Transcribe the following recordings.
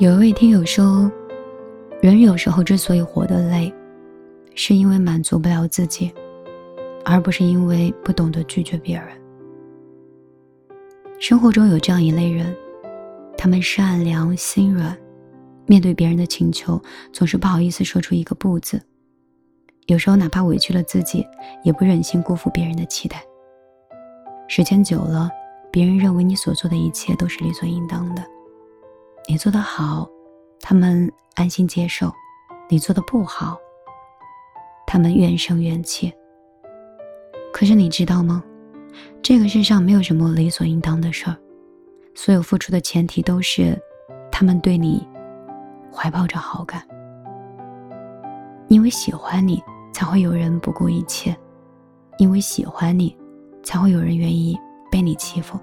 有一位听友说，人有时候之所以活得累，是因为满足不了自己，而不是因为不懂得拒绝别人。生活中有这样一类人，他们善良心软，面对别人的请求，总是不好意思说出一个不字。有时候哪怕委屈了自己，也不忍心辜负别人的期待。时间久了，别人认为你所做的一切都是理所应当的。你做的好，他们安心接受；你做的不好，他们怨声怨气。可是你知道吗？这个世上没有什么理所应当的事儿，所有付出的前提都是他们对你怀抱着好感，因为喜欢你，才会有人不顾一切；因为喜欢你，才会有人愿意被你欺负。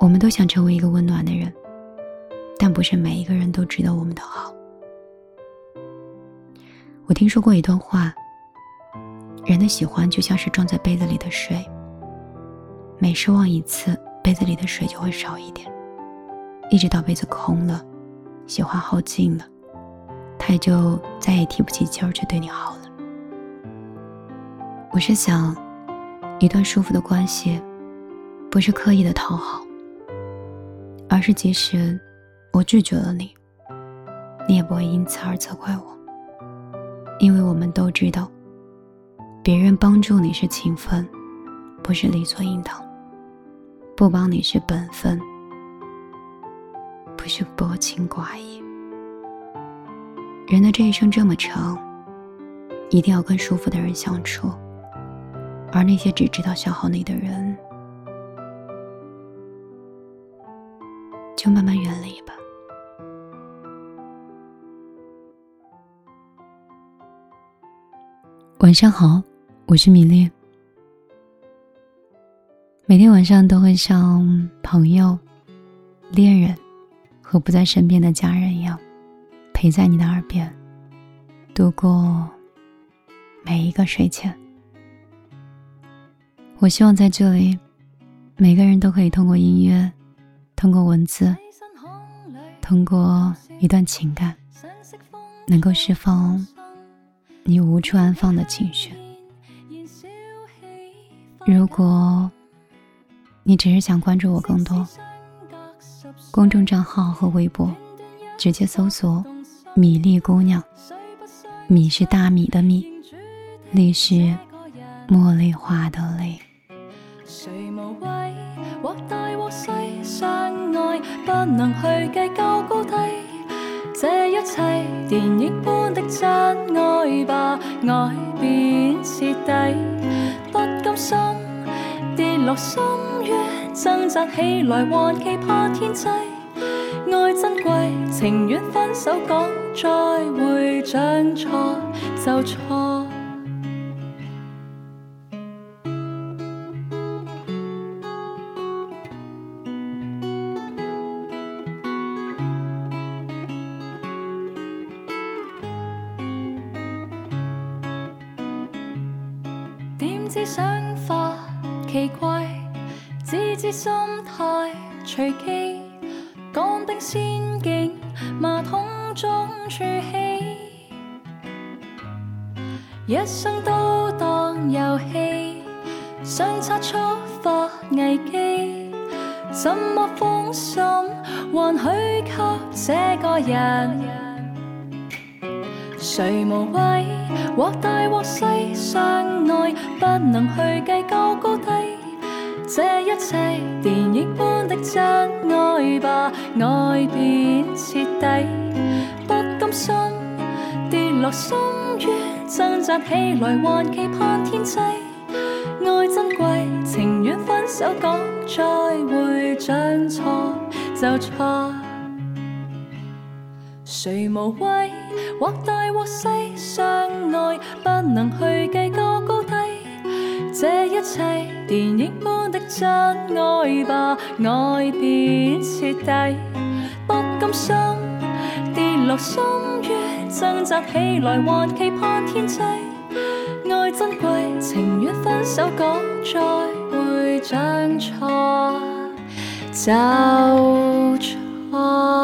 我们都想成为一个温暖的人，但不是每一个人都值得我们的好。我听说过一段话：人的喜欢就像是装在杯子里的水，每失望一次，杯子里的水就会少一点，一直到杯子空了，喜欢耗尽了，他也就再也提不起劲儿去对你好了。我是想，一段舒服的关系，不是刻意的讨好。而是即使我拒绝了你，你也不会因此而责怪我，因为我们都知道，别人帮助你是情分，不是理所应当；不帮你是本分，不是薄情寡义。人的这一生这么长，一定要跟舒服的人相处，而那些只知道消耗你的人。就慢慢远离晚上好，我是米粒。每天晚上都会像朋友、恋人和不在身边的家人一样，陪在你的耳边，度过每一个睡前。我希望在这里，每个人都可以通过音乐。通过文字，通过一段情感，能够释放你无处安放的情绪。如果你只是想关注我更多，公众账号和微博，直接搜索“米粒姑娘”，米是大米的米，粒是茉莉花的粒。或大或细，相爱不能去计较高低。这一切电影般的真爱吧，爱便彻底。不甘心跌落深渊，挣扎起来还期盼天际。爱珍贵，情愿分手讲再会，将错就错。知想法奇怪，只知心态随机，讲的仙境，马桶中出气，一生都当游戏，相差触发危机，怎么放心，还许给这个人？谁无谓，或大或细，相爱不能去计较高低。这一切电影般的真爱吧，爱便彻底。不甘心跌落深渊，挣扎起来还期盼天际。爱珍贵，情愿分手讲再会，将错就错。谁无畏，或大或细，相爱不能去计较高低。这一切电影般的真爱吧，爱便彻底。不甘心跌落深渊，挣扎起来还期盼天际。爱珍贵，情愿分手讲再会，将错就错。